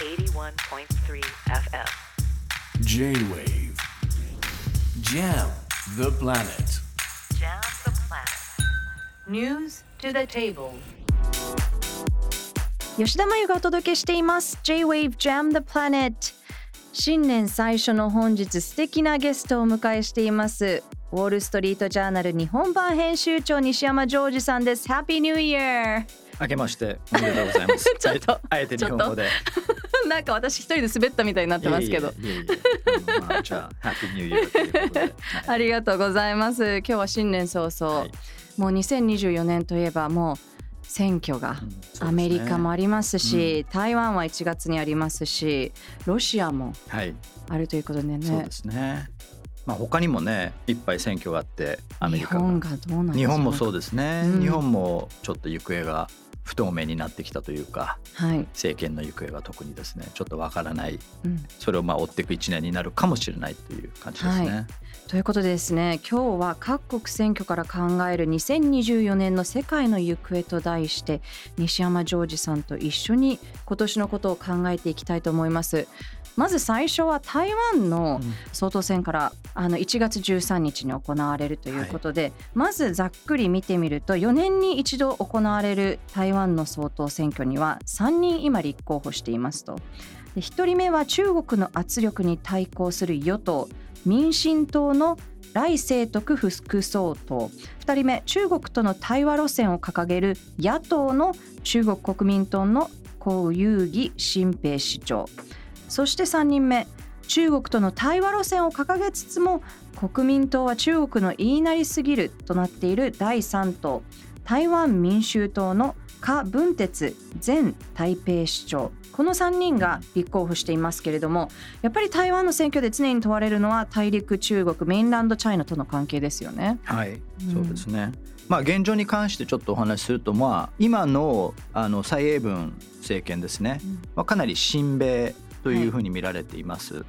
81.3 FM. J-Wave Jam the planet Jam the planet. News to the table. 吉田真由がお届けしています J-Wave Jam the Planet 新年最初の本日素敵なゲストをお迎えしていますウォールストリートジャーナル日本版編集長西山ジョージさんです Happy New Year 明けましておめでとうございます。ちょっとあえて日本語で。なんか私一人で滑ったみたいになってますけど。ああじゃあ、ハッピーニューイヤーということで。はい。ありがとうございます。今日は新年早々、はい。もう2024年といえばもう選挙がアメリカもありますし、台湾は1月にありますしロシアもはい、あるということでね。そうですね。まあ他にもね、いっぱい選挙があって、アメリカ日本が。がどうなんでしょう日本もそうですね、うん。日本もちょっと行方が不透明になってきたというかはい、政権の行方が特にですねちょっとわからない。うん、それをまあ追っていく一年になるかもしれないという感じですね。はということでですね今日は各国選挙から考える2024年の世界の行方と題して西山ジョージさんと一緒に今年のことを考えていきたいと思います。まず最初は台湾のうん。総統選からあの1月13日に行われるということで、まずざっくり見てみると4年に一度行われる台湾の総統選挙には3人今立候補していますと。で1人目は中国の圧力に対抗する与党民進党の来清徳副総統。2人目中国との対話路線を掲げる野党の中国国民党の江遊義新平市長。そして3人目中国との対話路線を掲げつつも国民党は中国の言いなりすぎるとなっている第3党台湾民衆党の柯文哲前台北市長この3人が立候補していますけれどもやっぱり台湾の選挙で常に問われるのは大陸中国メインランドチャイナとの関係ですよね。はい、うんそうですね。まあ現状に関してちょっとお話しすると、まあ今のあの蔡英文政権ですね、うんまあかなり親米というふうに見られています。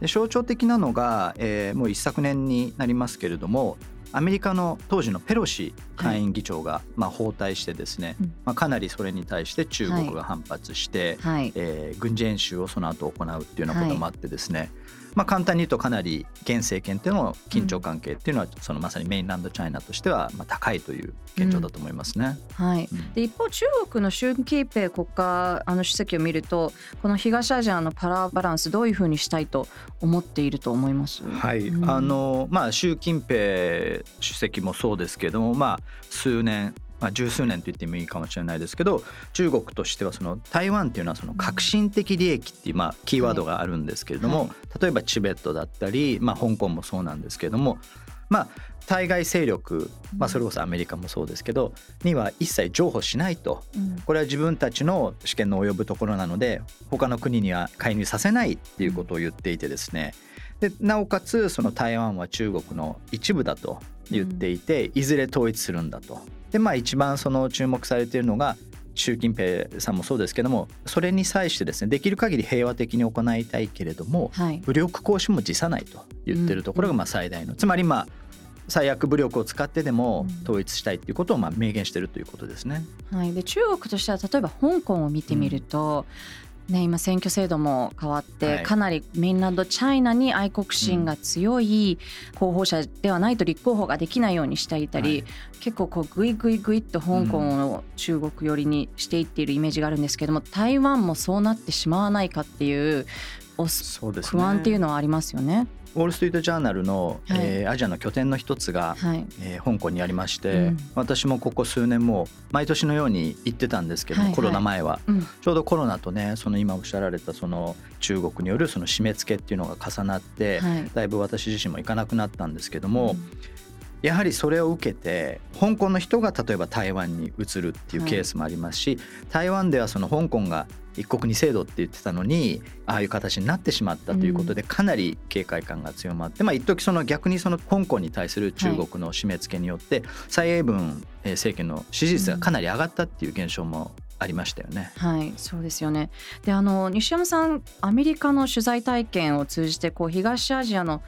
で象徴的なのが、えーもう一昨年になりますけれども。アメリカの当時のペロシ下院議長が、まあ、包帯してですね、うん。まあ、かなりそれに対して中国が反発して、はい、えー軍事演習をその後行うっていうようなこともあってですね、まあ、簡単に言うとかなり現政権っていうのの緊張関係っていうのはそのまさにメインランドチャイナとしてはまあ高いという現状だと思いますね。はい。うん。で一方中国の習近平国家あの主席を見るとこの東アジアのパラバランスどういうふうにしたいと思っていると思います？はい、うん。あのまあ習近平主席もそうですけれどもまあ数年まあ、十数年と言ってもいいかもしれないですけど中国としてはその台湾っていうのはその革新的利益っていうまあキーワードがあるんですけれども、はい。例えばチベットだったり、まあ、香港もそうなんですけれどもまあ対外勢力、まあ、それこそアメリカもそうですけどには一切譲歩しないと。うん。これは自分たちの主権の及ぶところなので他の国には介入させないっていうことを言っていてですね。でなおかつその台湾は中国の一部だと言っていて、いずれ統一するんだと。でまあ一番その注目されているのが習近平さんもそうですけどもそれに際してですねできる限り平和的に行いたいけれどもはい。武力行使も辞さないと言ってるところがまあ最大の、つまりまあ最悪武力を使ってでもうん。統一したいっていうことをまあ明言してるということですね。はい、で中国としては例えば香港を見てみると、ね、今選挙制度も変わって、はい。かなりメインランドチャイナに愛国心が強い候補者ではないと立候補ができないようにしていたり、はい。結構こうグイグイグイっと香港を中国寄りにしていっているイメージがあるんですけども台湾もそうなってしまわないかっていうおそうですね。不安っていうのはありますよね。ウォール・ストリート・ジャーナルの、はい。えーアジアの拠点の一つが、はい、えー香港にありまして、うん。私もここ数年も毎年のように行ってたんですけども、はいはい。コロナ前は。うん。ちょうどコロナとねその今おっしゃられたその中国によるその締め付けっていうのが重なって、はい。だいぶ私自身も行かなくなったんですけども、やはりそれを受けて香港の人が例えば台湾に移るっていうケースもありますし、台湾ではその香港が一国二制度って言ってたのにああいう形になってしまったということでかなり警戒感が強まって、まあ一時その逆にその香港に対する中国の締め付けによって蔡英文えー政権の支持率がかなり上がったっていう現象もありましたよね。はい、そうですよね。で、あの西山さん、アメリカの取材体験を通じて、こう東アジアの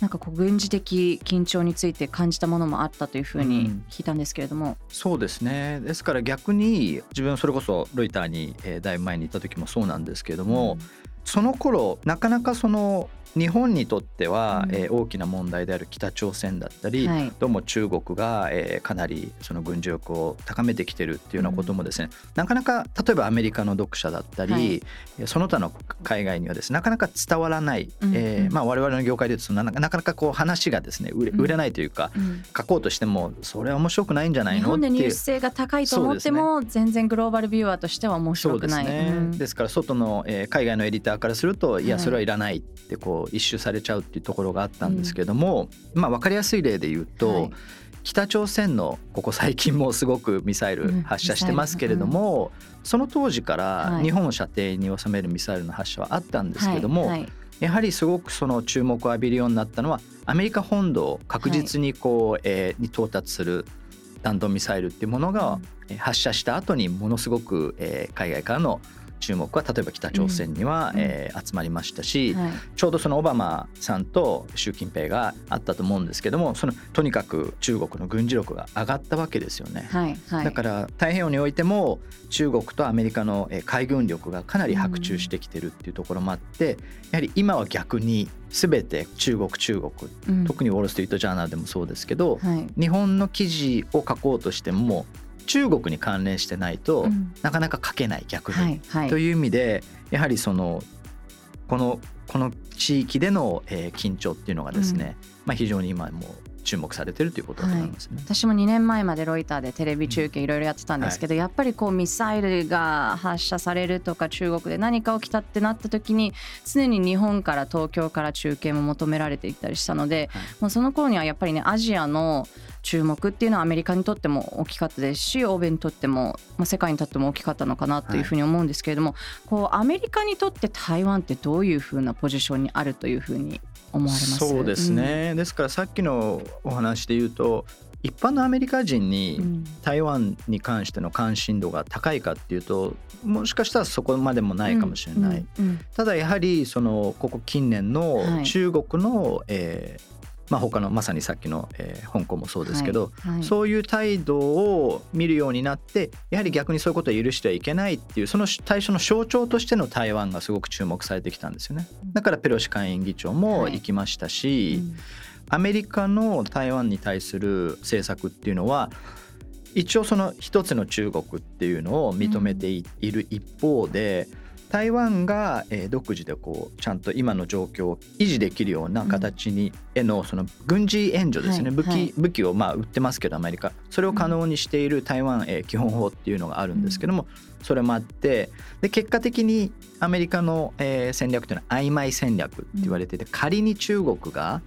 なんかこう軍事的緊張について感じたものもあったというふうに聞いたんですけれども、そうですね。ですから逆に自分それこそロイターに、えーだいぶ前に行った時もそうなんですけれども、その頃なかなかその日本にとっては、うん。えー大きな問題である北朝鮮だったり、はい。どうも中国が、えーかなりその軍事力を高めてきてるっていうようなこともですね、なかなか例えばアメリカの読者だったり、はい。えーその他の海外にはですねなかなか伝わらない、うん。うん。えーまあ、我々の業界で言うとなかなかこう話がですね売れうん。売れないというか、うん。書こうとしてもそれは面白くないんじゃない日のっていう本でニュース性が高いと思っても、全然グローバルビューアーとしては面白くない。ですね、うん。ですから外の、えー海外のエディターからするといやはい。それはいらないってこう一周されちゃうっていうところがあったんですけども、まあ分かりやすい例で言うと、はい。北朝鮮のここ最近もすごくミサイル発射してますけれども、その当時からはい。日本を射程に収めるミサイルの発射はあったんですけども、はい。はい。やはりすごくその注目を浴びるようになったのはアメリカ本土を確実にこう、えーに到達する弾道ミサイルっていうものが、えー発射した後にものすごく、えー海外からの注目は例えば北朝鮮には、うん。えー集まりましたし、はい。ちょうどそのオバマさんと習近平があったと思うんですけどもそのとにかく中国の軍事力が上がったわけですよね。はいはい。だから太平洋においても中国とアメリカのえー海軍力がかなり伯仲してきてるっていうところもあってやはり今は逆に全て中国中国うん。特にウォール・ストリート・ジャーナルでもそうですけどはい。日本の記事を書こうとしても中国に関連してないとうん。なかなか書けない逆に。はいはい。という意味でやはりそのこのこの地域でのえー緊張っていうのがですね、まあ、非常に今も注目されてるということだと思いますね。私も2年前までロイターでテレビ中継いろいろやってたんですけど、やっぱりこうミサイルが発射されるとか中国で何か起きたってなった時に常に日本から東京から中継も求められていったりしたので、はい。もうその頃にはやっぱりねアジアの注目っていうのはアメリカにとっても大きかったですし欧米にとっても、まあ、世界にとっても大きかったのかなというふうに思うんですけれども、こうアメリカにとって台湾ってどういうふうなポジションにあるというふうに思われます？そうです、ね、ですからさっきのお話で言うと一般のアメリカ人うんにうん。台湾に関しての関心度が高いかっていうともしかしたらそこまでもないかもしれない、うん。うん。ただやはりそのここ近年のはい。中国の、えーまあ、他のまさにさっきの、えー香港もそうですけど、はいはい。そういう態度を見るようになってやはり逆にそういうことを許してはいけないっていうその対象の象徴としての台湾がすごく注目されてきたんですよね。だからペロシ下院議長も行きましたし、うん。アメリカの台湾に対する政策っていうのは一応その一つの中国っていうのを認めていいる一方で台湾がえー独自でこうちゃんと今の状況を維持できるような形にへのその軍事援助ですね、武器、武器をまあ売ってますけどアメリカそれを可能にしている台湾えー基本法っていうのがあるんですけどもそれもあってで結果的にアメリカのえー戦略というのは曖昧戦略って言われていて仮に中国が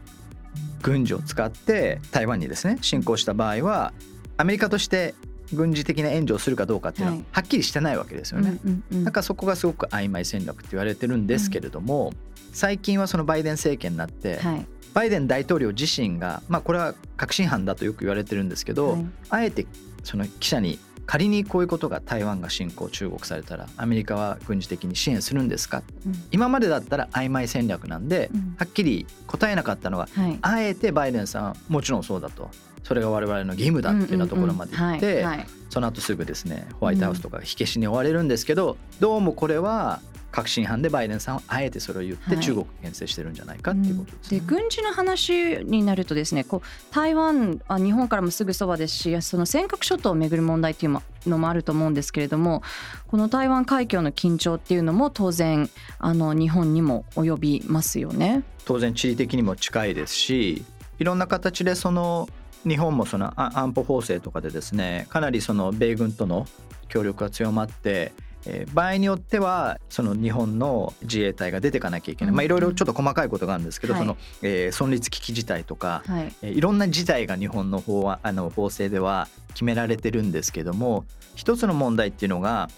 軍事を使って台湾にですね侵攻した場合はアメリカとして軍事的な援助をするかどうかっていうのははっきりしてないわけですよね。うんうんうん。なんかそこがすごく曖昧戦略って言われてるんですけれども、最近はそのバイデン政権になって、はい。バイデン大統領自身がまあこれは確信犯だとよく言われてるんですけど、はい。あえてその記者に仮にこういうことが台湾が侵攻中国されたらアメリカは軍事的に支援するんですか？うん。今までだったら曖昧戦略なんで、うん。はっきり答えなかったのがはい。あえてバイデンさんはもちろんそうだとそれが我々の義務だっていうようなところまで言って、うんうんうん。はいはい。その後すぐですねホワイトハウスとか火消しに追われるんですけど、どうもこれは確信犯でバイデンさんはあえてそれを言ってはい。中国を牽制してるんじゃないかっていうことですね。で軍事の話になるとですねこう台湾あ日本からもすぐそばですしその尖閣諸島をめぐる問題っていうのもあると思うんですけれどもこの台湾海峡の緊張っていうのも当然あの日本にも及びますよね。当然地理的にも近いですしいろんな形でその日本もそのあ安保法制とかでですねかなりその米軍との協力が強まって、えー場合によってはその日本の自衛隊が出てかなきゃいけない、いろいろちょっと細かいことがあるんですけど、はい。その、えー存立危機事態とか、はい。えーいろんな事態が日本の法はあの法制では決められてるんですけども一つの問題っていうのが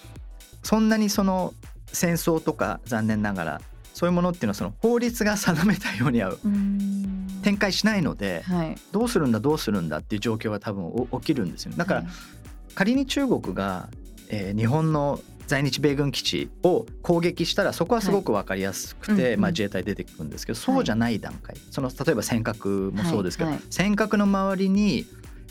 そんなにその戦争とか残念ながらそういうものっていうのはその法律が定めたようにはう。展開しないのではい。どうするんだどうするんだっていう状況が多分お起きるんですよだからはい。仮に中国が、えー日本の在日米軍基地を攻撃したらそこはすごく分かりやすくて、はい。まあ、自衛隊出てくるんですけどそうじゃない段階。その例えば尖閣もそうですけど、尖閣の周りに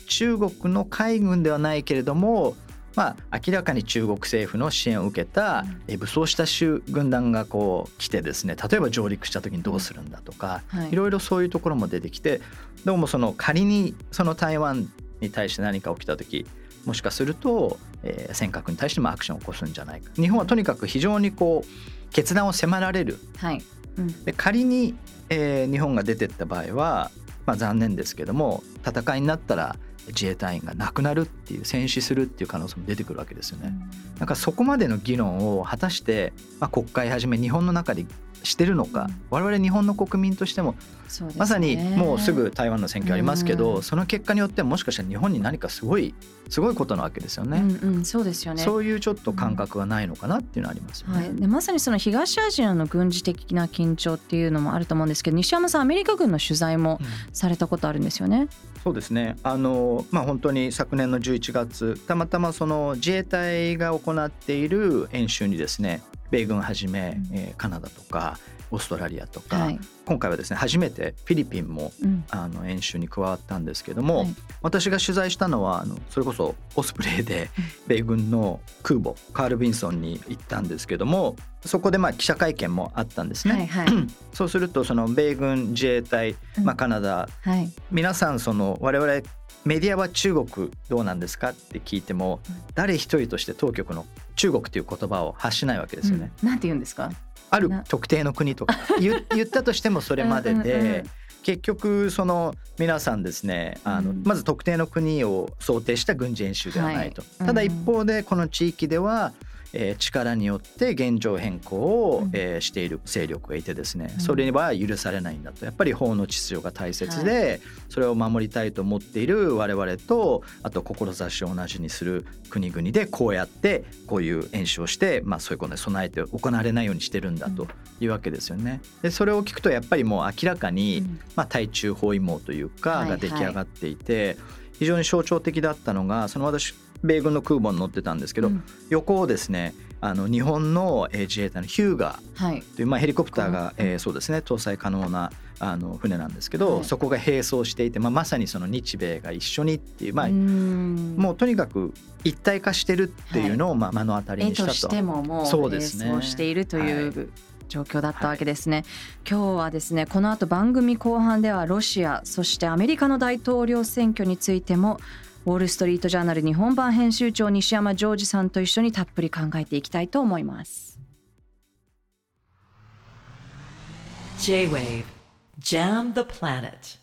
中国の海軍ではないけれどもまあ、明らかに中国政府の支援を受けたえ武装した州軍団がこう来てですね例えば上陸した時にどうするんだとか、はい。いろいろそういうところも出てきてどうもその仮にその台湾に対して何か起きた時もしかすると、えー尖閣に対してもアクションを起こすんじゃないか。日本はとにかく非常にこう決断を迫られる。はい、うん。で仮に、えー日本が出てった場合は、まあ、残念ですけども戦いになったら自衛隊員が亡くなるっていう戦死するっていう可能性も出てくるわけですよね。なんかそこまでの議論を果たして、まあ、国会はじめ日本の中でしてるのか、我々日本の国民としてもねまさにもうすぐ台湾の選挙ありますけど、うんその結果によってはもしかしたら日本に何かすごいすごいことなわけですよね。うんうん、そうですよね。そういうちょっと感覚がないのかなっていうのはありますよね。はい、でまさにその東アジアの軍事的な緊張っていうのもあると思うんですけど西山さんアメリカ軍の取材もされたことあるんですよね。そうですねあの、まあ、本当に昨年の11月たまたまその自衛隊が行っている演習にですね米軍はじめ、えーカナダとかオーストラリアとか、はい。今回はですね初めてフィリピンもうん。あの演習に加わったんですけども、はい。私が取材したのはあのそれこそオスプレイで米軍の空母カール・ビンソンに行ったんですけどもそこでまあ記者会見もあったんですね。はいはい。そうするとその米軍自衛隊、まあ、カナダはい。皆さんその我々メディアは中国どうなんですかって聞いても誰一人として当局の中国という言葉を発しないわけですよね。うん。なんて言うんですか？あるな。特定の国とか。言言ったとしてもそれまでで、うんうんうん。結局その皆さんですねあの、うん。まず特定の国を想定した軍事演習ではないと、はい。ただうん一方でこの地域では、えー力によって現状変更を、うん。えーしている勢力がいてですねうん。それは許されないんだと。やっぱり法の秩序が大切で、それを守りたいと思っている我々とあと志を同じにする国々でこうやってこういう演習をして、まあ、そういうことに備えて行われないようにしてるんだというわけですよね。でそれを聞くとやっぱりもう明らかに、うん。まあ、対中包囲網というかはい。が出来上がっていて、非常に象徴的だったのがその私米軍の空母に乗ってたんですけど、うん。横をですねあの日本のえー自衛隊のヒューガーはい。という、まあ、ヘリコプターが、うんえーそうですね搭載可能なあの船なんですけど、はい。そこが並走していて、まあ、まさにその日米が一緒にっていう、まあもうとにかく一体化してるっていうのを、まあ、目の当たり絵にしたと。としてももうそうですね。並走しているといはう状況だったわけですね、今日はですねこの後番組後半ではロシアそしてアメリカの大統領選挙についてもウォール・ストリート・ジャーナル日本版編集長西山ジョージさんと一緒にたっぷり考えていきたいと思います。J-Wave Jam the Planet.